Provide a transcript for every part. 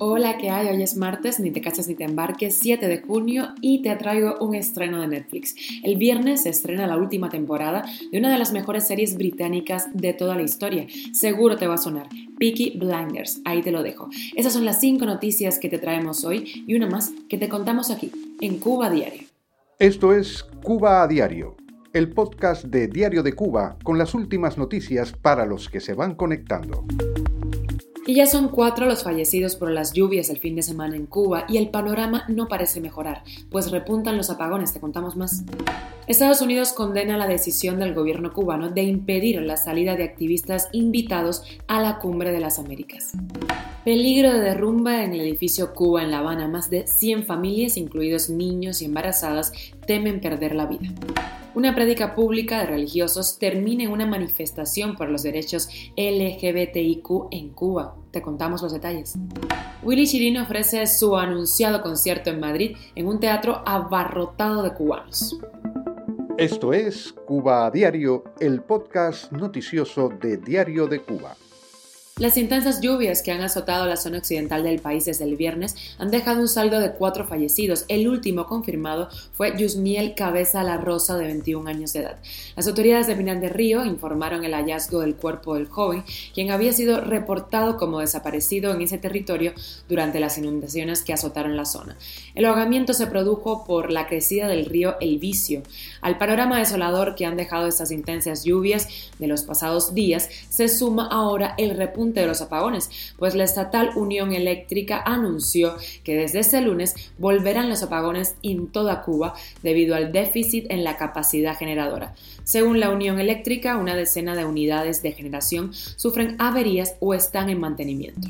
Hola, ¿qué hay? Hoy es martes, ni te casas ni te embarques, 7 de junio y te traigo un estreno de Netflix. El viernes se estrena la última temporada de una de las mejores series británicas de toda la historia. Seguro te va a sonar. Peaky Blinders, ahí te lo dejo. Esas son las 5 noticias que te traemos hoy y una más que te contamos aquí, en Cuba Diario. Esto es Cuba a Diario, el podcast de Diario de Cuba con las últimas noticias para los que se van conectando. Y ya son cuatro los fallecidos por las lluvias el fin de semana en Cuba y el panorama no parece mejorar, pues repuntan los apagones, te contamos más. Estados Unidos condena la decisión del gobierno cubano de impedir la salida de activistas invitados a la Cumbre de las Américas. Peligro de derrumba en el edificio Cuba en La Habana. Más de 100 familias, incluidos niños y embarazadas, temen perder la vida una prédica pública de religiosos termina en una manifestación por los derechos LGBTIQ en Cuba. Te contamos los detalles. Willy Chirino ofrece su anunciado concierto en Madrid en un teatro abarrotado de cubanos. Esto es Cuba a Diario, el podcast noticioso de Diario de Cuba. Las intensas lluvias que han azotado la zona occidental del país desde el viernes han dejado un saldo de cuatro fallecidos. El último confirmado fue Yusmiel Cabeza La Rosa, de 21 años de edad. Las autoridades de Minas de Río informaron el hallazgo del cuerpo del joven, quien había sido reportado como desaparecido en ese territorio durante las inundaciones que azotaron la zona. El ahogamiento se produjo por la crecida del río El Vicio. Al panorama desolador que han dejado estas intensas lluvias de los pasados días, se suma ahora el repunte de los apagones, pues la estatal Unión Eléctrica anunció que desde este lunes volverán los apagones en toda Cuba debido al déficit en la capacidad generadora. Según la Unión Eléctrica, una decena de unidades de generación sufren averías o están en mantenimiento.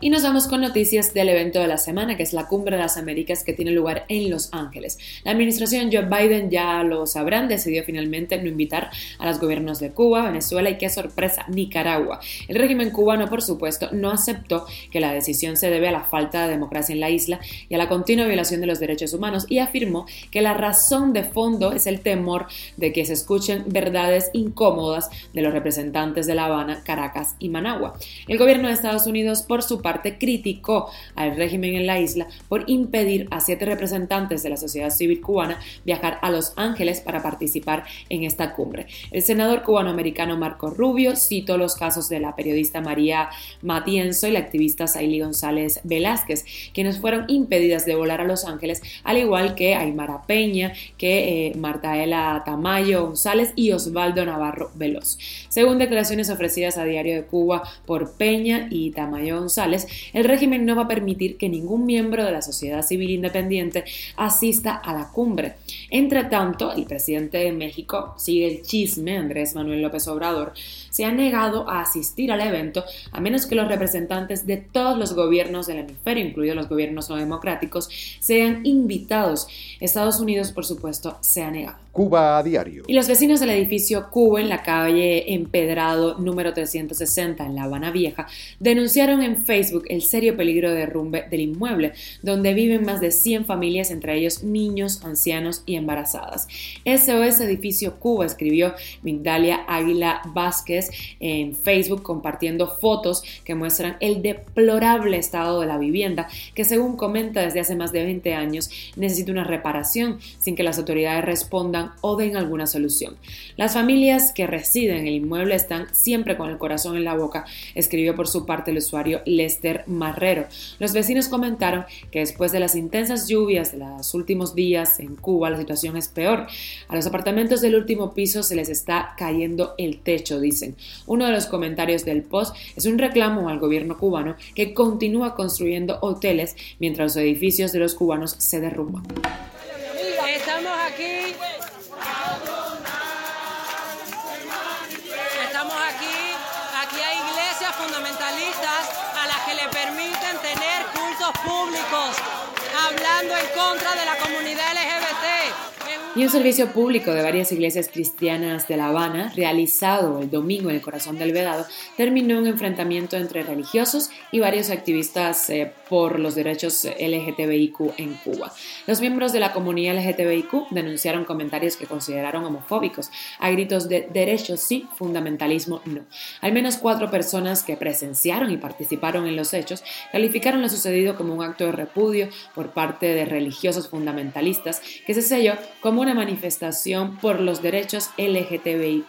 Y nos vamos con noticias del evento de la semana, que es la Cumbre de las Américas que tiene lugar en Los Ángeles. La administración Joe Biden, ya lo sabrán, decidió finalmente no invitar a los gobiernos de Cuba, Venezuela y qué sorpresa, Nicaragua. El régimen cubano, por supuesto, no aceptó que la decisión se debe a la falta de democracia en la isla y a la continua violación de los derechos humanos y afirmó que la razón de fondo es el temor de que se escuchen verdades incómodas de los representantes de La Habana, Caracas y Managua. El gobierno de Estados Unidos, por su parte, criticó al régimen en la isla por impedir a siete representantes de la sociedad civil cubana viajar a Los Ángeles para participar en esta cumbre. El senador cubanoamericano Marco Rubio citó los casos de la periodista María Matienzo y la activista Saily González Velázquez, quienes fueron impedidas de volar a Los Ángeles, al igual que Aymara Peña, que eh, Martaela Tamayo González y Osvaldo Navarro Veloz. Según declaraciones ofrecidas a Diario de Cuba por Peña y Tamayo González, el régimen no va a permitir que ningún miembro de la sociedad civil independiente asista a la cumbre. Entre tanto, el presidente de México, sigue el chisme, Andrés Manuel López Obrador, se ha negado a asistir al evento a menos que los representantes de todos los gobiernos del hemisferio, incluidos los gobiernos no democráticos, sean invitados. Estados Unidos, por supuesto, se ha negado. Cuba a diario. Y los vecinos del edificio Cuba en la calle Empedrado número 360 en La Habana Vieja denunciaron en Facebook el serio peligro de derrumbe del inmueble, donde viven más de 100 familias, entre ellos niños, ancianos y embarazadas. SOS Edificio Cuba escribió Migdalia Águila Vázquez en Facebook compartiendo fotos que muestran el deplorable estado de la vivienda que según comenta desde hace más de 20 años necesita una reparación sin que las autoridades respondan o den alguna solución. Las familias que residen en el inmueble están siempre con el corazón en la boca, escribió por su parte el usuario Lester Marrero. Los vecinos comentaron que después de las intensas lluvias de los últimos días en Cuba, la situación es peor. A los apartamentos del último piso se les está cayendo el techo, dicen. Uno de los comentarios del post es un reclamo al gobierno cubano que continúa construyendo hoteles mientras los edificios de los cubanos se derrumban. Estamos aquí permiten tener cultos públicos hablando en contra de la comunidad. Y un servicio público de varias iglesias cristianas de La Habana, realizado el domingo en el corazón del Vedado, terminó un enfrentamiento entre religiosos y varios activistas eh, por los derechos LGTBIQ en Cuba. Los miembros de la comunidad LGTBIQ denunciaron comentarios que consideraron homofóbicos, a gritos de derechos sí, fundamentalismo no. Al menos cuatro personas que presenciaron y participaron en los hechos calificaron lo sucedido como un acto de repudio por parte de religiosos fundamentalistas que se selló como una manifestación por los derechos LGTBIQ,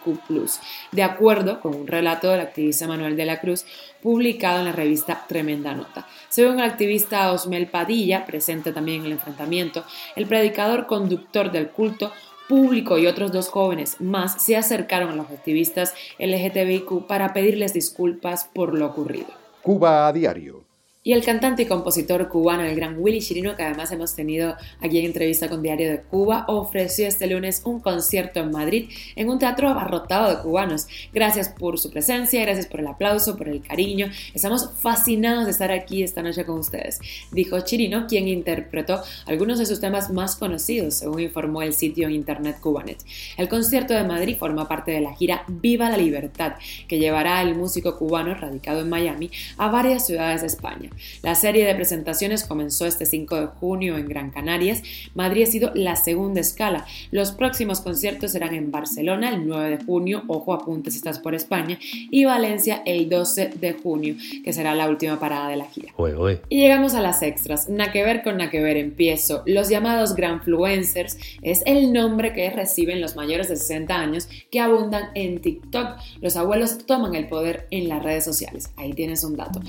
de acuerdo con un relato del activista Manuel de la Cruz publicado en la revista Tremenda Nota. Según el activista Osmel Padilla, presente también en el enfrentamiento, el predicador conductor del culto público y otros dos jóvenes más se acercaron a los activistas LGTBIQ para pedirles disculpas por lo ocurrido. Cuba a diario y el cantante y compositor cubano, el gran Willy Chirino, que además hemos tenido aquí en entrevista con Diario de Cuba, ofreció este lunes un concierto en Madrid en un teatro abarrotado de cubanos. Gracias por su presencia, gracias por el aplauso, por el cariño. Estamos fascinados de estar aquí esta noche con ustedes, dijo Chirino, quien interpretó algunos de sus temas más conocidos, según informó el sitio internet Cubanet. El concierto de Madrid forma parte de la gira Viva la Libertad, que llevará al músico cubano radicado en Miami a varias ciudades de España. La serie de presentaciones comenzó este 5 de junio en Gran Canarias. Madrid ha sido la segunda escala. Los próximos conciertos serán en Barcelona el 9 de junio, ojo apuntes si estás por España, y Valencia el 12 de junio, que será la última parada de la gira. Y llegamos a las extras. Na que ver con na que ver empiezo. Los llamados Granfluencers es el nombre que reciben los mayores de 60 años que abundan en TikTok. Los abuelos toman el poder en las redes sociales. Ahí tienes un dato.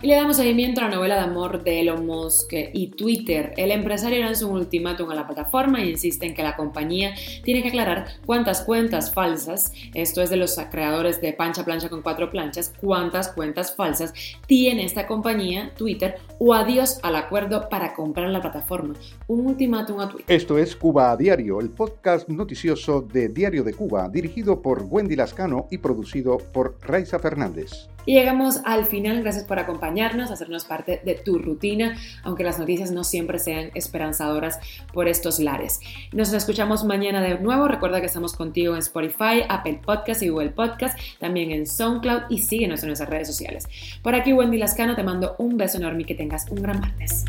Y le damos seguimiento la novela de amor de Elon Musk y Twitter. El empresario lanza un ultimátum a la plataforma e insiste en que la compañía tiene que aclarar cuántas cuentas falsas, esto es de los creadores de Pancha Plancha con cuatro planchas, cuántas cuentas falsas tiene esta compañía, Twitter, o adiós al acuerdo para comprar la plataforma. Un ultimátum a Twitter. Esto es Cuba a Diario, el podcast noticioso de Diario de Cuba, dirigido por Wendy Lascano y producido por Raiza Fernández. Y llegamos al final, gracias por acompañarnos, hacernos parte de tu rutina, aunque las noticias no siempre sean esperanzadoras por estos lares. Nos escuchamos mañana de nuevo, recuerda que estamos contigo en Spotify, Apple Podcast y Google Podcast, también en SoundCloud y síguenos en nuestras redes sociales. Por aquí Wendy Lascano, te mando un beso enorme y que tengas un gran martes.